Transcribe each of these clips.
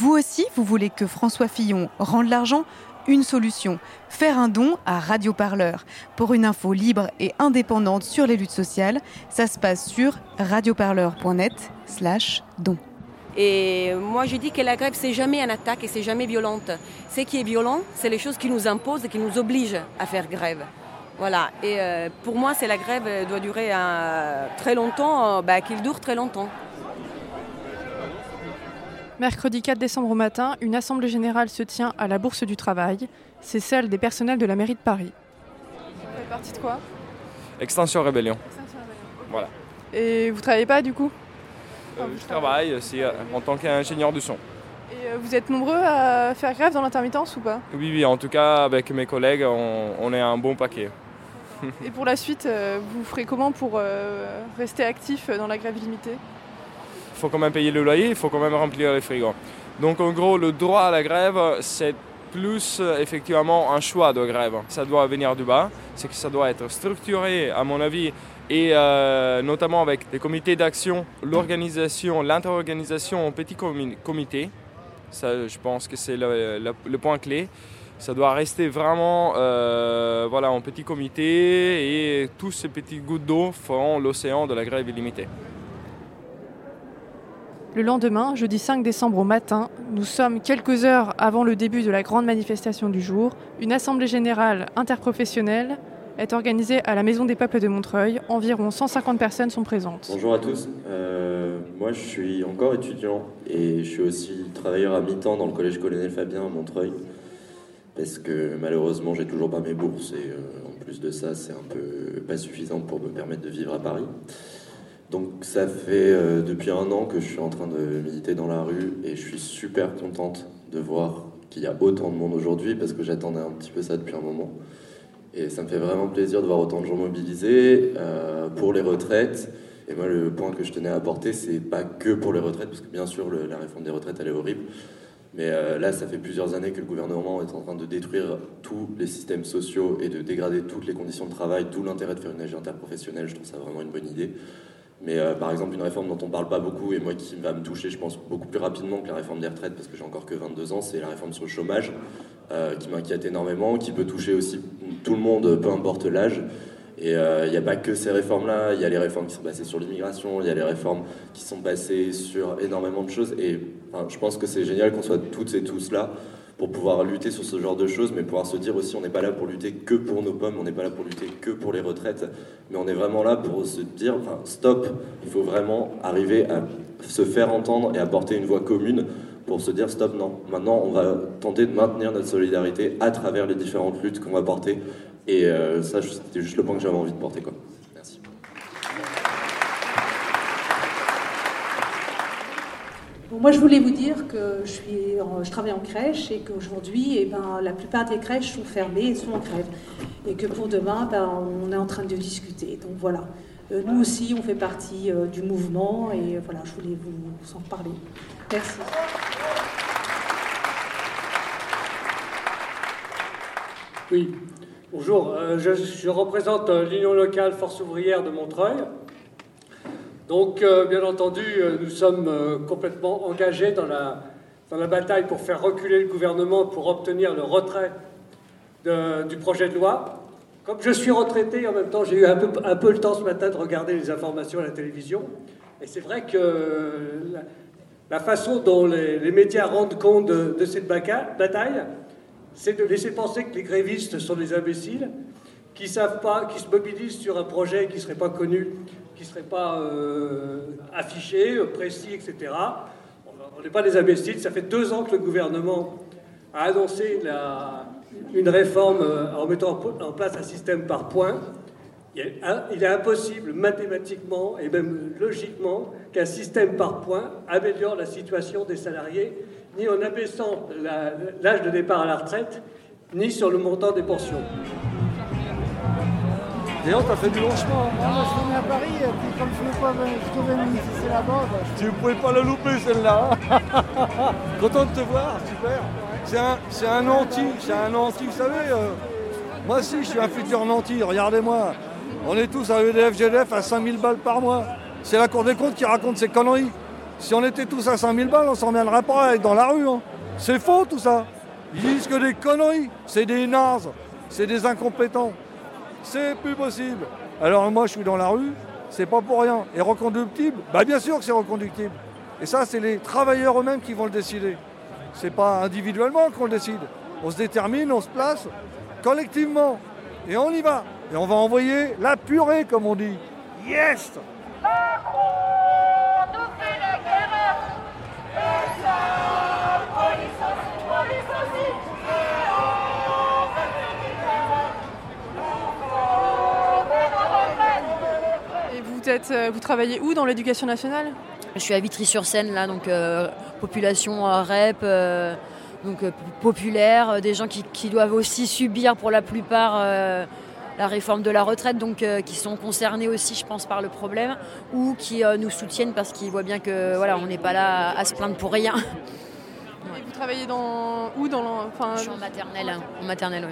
Vous aussi, vous voulez que François Fillon rende l'argent? Une solution, faire un don à Radio Parleur. Pour une info libre et indépendante sur les luttes sociales, ça se passe sur radioparleur.net slash don. Et moi, je dis que la grève, c'est jamais une attaque et c'est jamais violente. Ce qui est violent, c'est les choses qui nous imposent et qui nous obligent à faire grève. Voilà. Et euh, pour moi, c'est la grève euh, doit durer euh, très longtemps, bah, qu'il dure très longtemps. Mercredi 4 décembre au matin, une assemblée générale se tient à la Bourse du Travail. C'est celle des personnels de la mairie de Paris. Vous faites partie de quoi? Extension Rébellion. Voilà. Et vous travaillez pas du coup? Euh, je travaille aussi euh, en tant qu'ingénieur du son. Et euh, vous êtes nombreux à faire grève dans l'intermittence ou pas? Oui, oui, en tout cas, avec mes collègues, on, on est un bon paquet. Et pour la suite, euh, vous ferez comment pour euh, rester actif dans la grève illimitée? Il faut quand même payer le loyer, il faut quand même remplir les frigos. Donc en gros, le droit à la grève, c'est plus euh, effectivement un choix de grève. Ça doit venir du bas, c'est que ça doit être structuré, à mon avis, et euh, notamment avec les comités d'action, l'organisation, l'inter-organisation en petits comi- comités. Ça, je pense que c'est le point clé. Ça doit rester vraiment euh, voilà, en petit comité et tous ces petits gouttes d'eau feront l'océan de la grève illimitée. Le lendemain, jeudi 5 décembre au matin, nous sommes quelques heures avant le début de la grande manifestation du jour. Une assemblée générale interprofessionnelle est organisée à la Maison des Peuples de Montreuil. Environ 150 personnes sont présentes. Bonjour à tous. Euh, moi, je suis encore étudiant et je suis aussi travailleur à mi-temps dans le collège colonel Fabien à Montreuil. Parce que malheureusement, j'ai toujours pas mes bourses et euh, en plus de ça, c'est un peu pas suffisant pour me permettre de vivre à Paris. Donc, ça fait euh, depuis un an que je suis en train de militer dans la rue et je suis super contente de voir qu'il y a autant de monde aujourd'hui parce que j'attendais un petit peu ça depuis un moment. Et ça me fait vraiment plaisir de voir autant de gens mobilisés euh, pour les retraites. Et moi, le point que je tenais à apporter, c'est pas que pour les retraites, parce que bien sûr, la réforme des retraites, elle est horrible. Mais euh, là, ça fait plusieurs années que le gouvernement est en train de détruire tous les systèmes sociaux et de dégrader toutes les conditions de travail, d'où l'intérêt de faire une AG interprofessionnelle. Je trouve ça vraiment une bonne idée. Mais euh, par exemple, une réforme dont on parle pas beaucoup et moi qui va me toucher, je pense, beaucoup plus rapidement que la réforme des retraites, parce que j'ai encore que 22 ans, c'est la réforme sur le chômage, euh, qui m'inquiète énormément, qui peut toucher aussi tout le monde, peu importe l'âge. Et euh, il n'y a pas que ces réformes-là, il y a les réformes qui sont passées sur l'immigration, il y a les réformes qui sont passées sur énormément de choses. Et je pense que c'est génial qu'on soit toutes et tous là pour pouvoir lutter sur ce genre de choses, mais pouvoir se dire aussi on n'est pas là pour lutter que pour nos pommes, on n'est pas là pour lutter que pour les retraites, mais on est vraiment là pour se dire, stop, il faut vraiment arriver à se faire entendre et à porter une voix commune pour se dire stop, non, maintenant on va tenter de maintenir notre solidarité à travers les différentes luttes qu'on va porter. Et euh, ça, c'était juste le point que j'avais envie de porter. Quoi. Moi, je voulais vous dire que je, travaille en crèche et qu'aujourd'hui, eh ben, la plupart des crèches sont fermées et sont en grève. Et que pour demain, ben, on est en train de discuter. Donc voilà. Euh, nous aussi, on fait partie euh, du mouvement et euh, voilà, je voulais vous en reparler. Merci. Oui, bonjour. Je, représente l'Union locale Force ouvrière de Montreuil. Donc, euh, bien entendu, euh, nous sommes euh, complètement engagés dans la, dans la bataille pour faire reculer le gouvernement pour obtenir le retrait du projet de loi. Comme je suis retraité, en même temps, j'ai eu un peu, un peu le temps ce matin de regarder les informations à la télévision. Et c'est vrai que la, façon dont les, les médias rendent compte de, cette bataille, c'est de laisser penser que les grévistes sont des imbéciles, qui savent pas, qui se mobilisent sur un projet qui ne serait pas connu, qui ne serait pas euh, affiché, euh, précis, etc. On n'est pas des imbéciles. Ça fait deux ans que le gouvernement a annoncé la- une réforme euh, en mettant en place un système par points. Il est, impossible mathématiquement et même logiquement qu'un système par points améliore la situation des salariés, ni en abaissant l'âge de départ à la retraite, ni sur le montant des pensions. D'ailleurs, t'as fait du long chemin. hein. Moi, je venais à Paris, et puis comme je ne pas, je devais m'initier là-bas, bah, Tu ne pouvais pas la louper celle-là. Content de te voir, super. C'est un, c'est un anti, c'est un anti, vous savez. euh, moi aussi, je suis un futur nanti, regardez-moi. On est tous à EDF, GDF à 5000 balles par mois. C'est la Cour des comptes qui raconte ces conneries. Si on était tous à 5000 balles, on s'en viendrait pas dans la rue. Hein. C'est faux tout ça. Ils disent que des conneries, c'est des nazes, c'est des incompétents. C'est plus possible. Alors moi je suis dans la rue, c'est pas pour rien. Et reconductible Bah bien sûr que c'est reconductible. Et ça c'est les travailleurs eux-mêmes qui vont le décider. C'est pas individuellement qu'on le décide. On se détermine, on se place collectivement. Et on y va. Et on va envoyer la purée comme on dit. Yes Euh, vous travaillez où dans l'éducation nationale? Je suis à Vitry-sur-Seine, là, donc euh, population euh, REP, donc populaire, des gens qui, doivent aussi subir pour la plupart la réforme de la retraite, donc qui sont concernés aussi, je pense, par le problème, ou qui nous soutiennent parce qu'ils voient bien que voilà, on n'est pas là à, se plaindre pour rien. Et vous travaillez dans où dans enfin, Je suis en maternelle, en maternelle,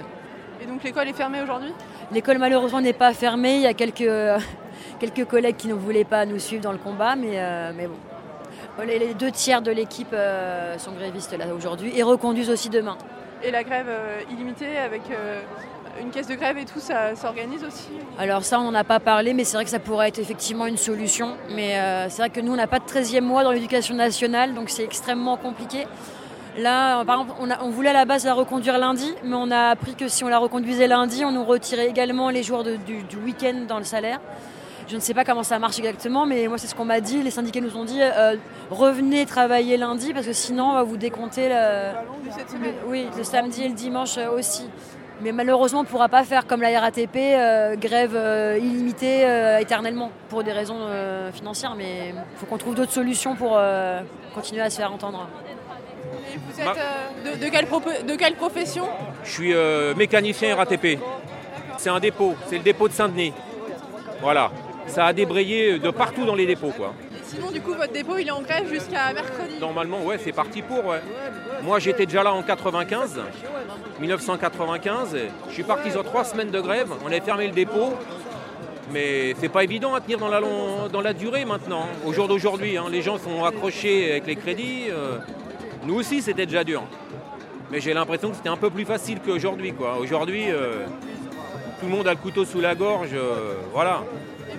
Et donc l'école est fermée aujourd'hui? L'école malheureusement n'est pas fermée. Il y a quelques quelques collègues qui ne voulaient pas nous suivre dans le combat, mais, euh, mais bon. Les, deux tiers de l'équipe euh, sont grévistes là aujourd'hui et reconduisent aussi demain. Et la grève euh, illimitée avec une caisse de grève et tout, ça s'organise aussi? Alors ça, on n'en a pas parlé, mais c'est vrai que ça pourrait être effectivement une solution. Mais c'est vrai que nous, on n'a pas de 13e mois dans l'éducation nationale, donc c'est extrêmement compliqué. Là, par exemple, on, voulait à la base la reconduire lundi, mais on a appris que si on la reconduisait lundi, on nous retirait également les jours du, du week-end dans le salaire. Je ne sais pas comment ça marche exactement, mais moi c'est ce qu'on m'a dit. Les syndiqués nous ont dit euh, revenez travailler lundi parce que sinon on va vous décompter le, oui, le samedi et le dimanche euh, aussi. Mais malheureusement, on ne pourra pas faire comme la RATP, euh, grève illimitée éternellement pour des raisons financières. Mais il faut qu'on trouve d'autres solutions pour continuer à se faire entendre. Et vous êtes de, quelle de, quelle profession? Je suis mécanicien RATP. C'est un dépôt, c'est le dépôt de Saint-Denis. Voilà ça a débrayé de partout dans les dépôts. Quoi. sinon, du coup, votre dépôt, il est en grève jusqu'à mercredi Normalement, ouais, c'est parti pour. Ouais. Moi, j'étais déjà là en 95, 1995. Je suis parti sur trois semaines de grève. On a fermé le dépôt. Mais c'est pas évident à tenir dans la, dans la durée maintenant. Au jour d'aujourd'hui, hein. les gens sont accrochés avec les crédits. Euh. nous aussi, c'était déjà dur. Mais j'ai l'impression que c'était un peu plus facile qu'aujourd'hui. Aujourd'hui, euh, tout le monde a le couteau sous la gorge. Euh, voilà.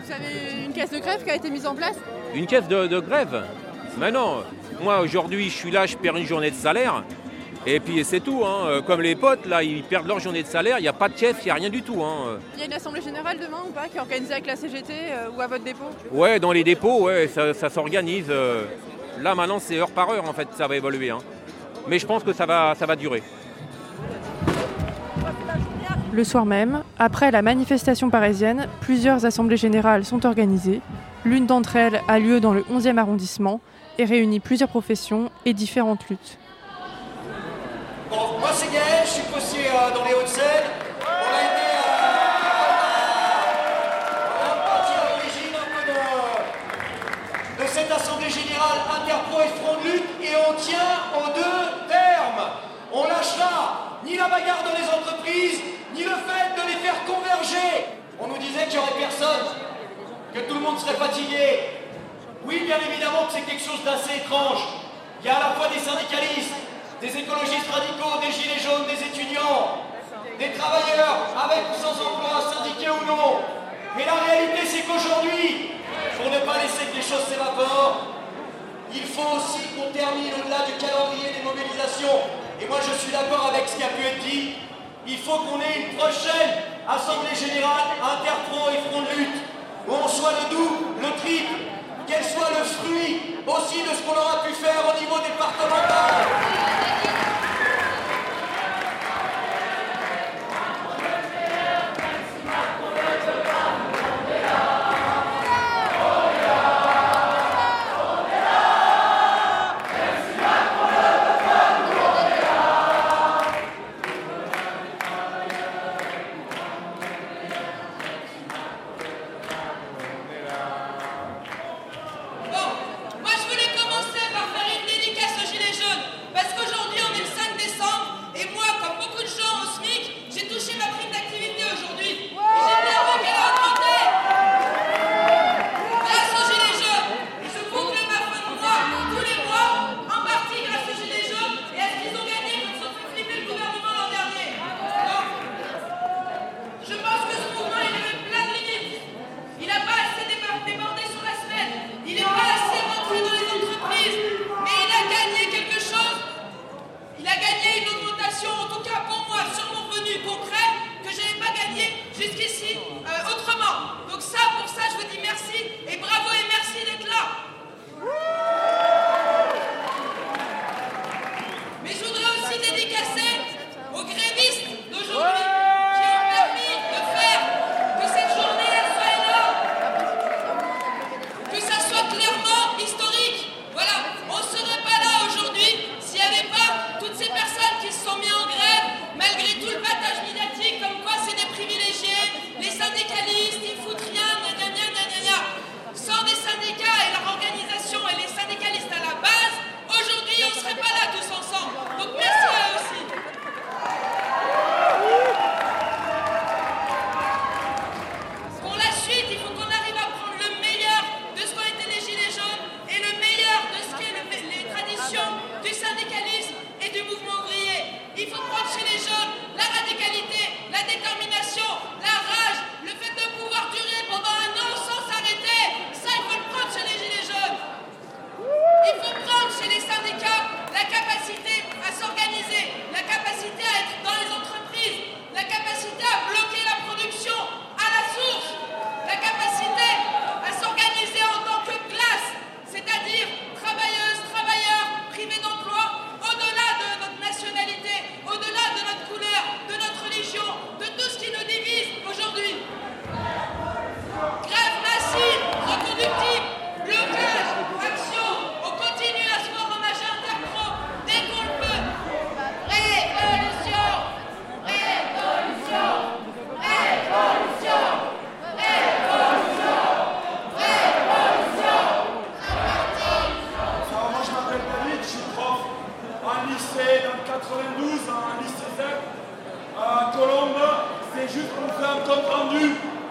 Vous avez une caisse de grève qui a été mise en place? Une caisse de, grève? Mais non, moi aujourd'hui je suis là, je perds une journée de salaire. Et puis c'est tout, hein. euh, comme les potes, là, ils perdent leur journée de salaire, il n'y a pas de caisse, il n'y a rien du tout. Hein. Il y a une assemblée générale demain ou pas qui est organisée avec la CGT euh, ou à votre dépôt? Ouais, dans les dépôts, ouais, ça, s'organise. Euh. là maintenant c'est heure par heure en fait, ça va évoluer. Hein. Mais je pense que ça va, ça va durer. Le soir même, après la manifestation parisienne, plusieurs assemblées générales sont organisées. L'une d'entre elles a lieu dans le 11e arrondissement et réunit plusieurs professions et différentes luttes. Bon, moi c'est Gaël, je suis posté euh, dans les Hauts-de-Seine. On a été euh, parti à l'origine de, de cette assemblée générale interpro et front de lutte et on tient aux deux termes. On lâchera ni la bagarre dans les entreprises, fait de les faire converger. On nous disait qu'il n'y aurait personne, que tout le monde serait fatigué. Oui, bien évidemment que c'est quelque chose d'assez étrange. Il y a à la fois des syndicalistes, des écologistes radicaux, des gilets jaunes, des étudiants, des travailleurs avec ou sans emploi, syndiqués ou non. Mais la réalité, c'est qu'aujourd'hui, pour ne pas laisser que les choses s'évaporent, il faut aussi qu'on termine au-delà du calendrier des mobilisations. Et moi, je suis d'accord avec ce qui a pu être dit il faut qu'on ait une prochaine Assemblée Générale interpro et front de lutte, où on soit le double, le triple, qu'elle soit le fruit aussi de ce qu'on aura pu faire au niveau départemental.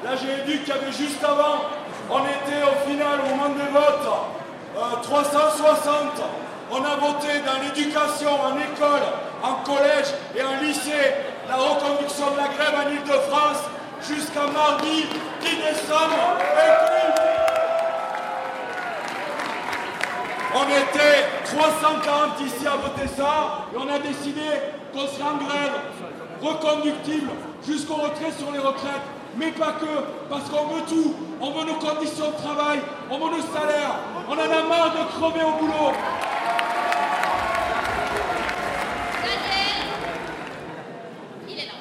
Là, j'ai Gééduc qu'il y avait juste avant. On était au final, au moment des votes, euh, 360. On a voté dans l'éducation, en école, en collège et en lycée la reconduction de la grève en Ile-de-France jusqu'à mardi 10 décembre. On était 340 ici à voter ça et on a décidé qu'on serait en grève reconductible jusqu'au retrait sur les retraites mais pas que, parce qu'on veut tout. On veut nos conditions de travail, on veut nos salaires. On en a marre de crever au boulot. Il est là.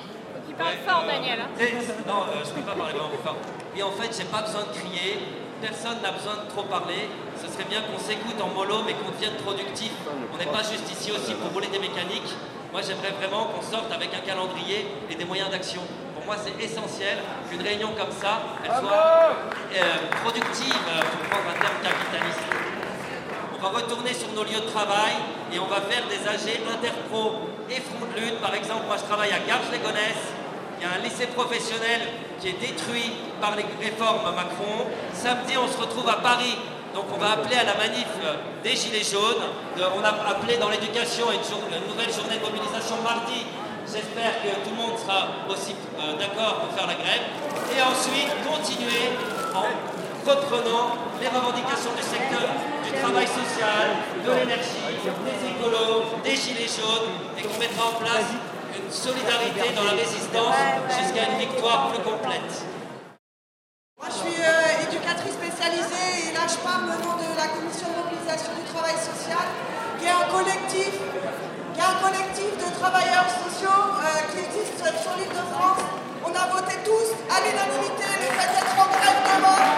Il parle fort, euh, Daniel. Hein. Eh, non, euh, je ne peux pas parler vraiment fort. Et en fait, j'ai pas besoin de crier. Personne n'a besoin de trop parler. Ce serait bien qu'on s'écoute en mollo, mais qu'on devienne productif. On n'est pas juste ici aussi pour voler des mécaniques. Moi, j'aimerais vraiment qu'on sorte avec un calendrier et des moyens d'action moi, c'est essentiel qu'une réunion comme ça, soit euh, productive, euh, pour prendre un terme capitaliste. On va retourner sur nos lieux de travail et on va faire des AG interpro et front de lutte. Par exemple, moi, je travaille à Garches-les-Gonesses. Il y a un lycée professionnel qui est détruit par les réformes Macron. Samedi, on se retrouve à Paris donc on va appeler à la manif des Gilets jaunes. Euh, on a appelé dans l'éducation une nouvelle journée de mobilisation mardi. J'espère que tout le monde sera aussi euh, d'accord pour faire la grève. Et ensuite, continuer en reprenant les revendications du secteur du travail social, de l'énergie, des écolos, des gilets jaunes, et qu'on mettra en place une solidarité dans la résistance jusqu'à une victoire plus complète. l'Île-de-France. On a voté tous à l'unanimité le fait d'être en grève demain.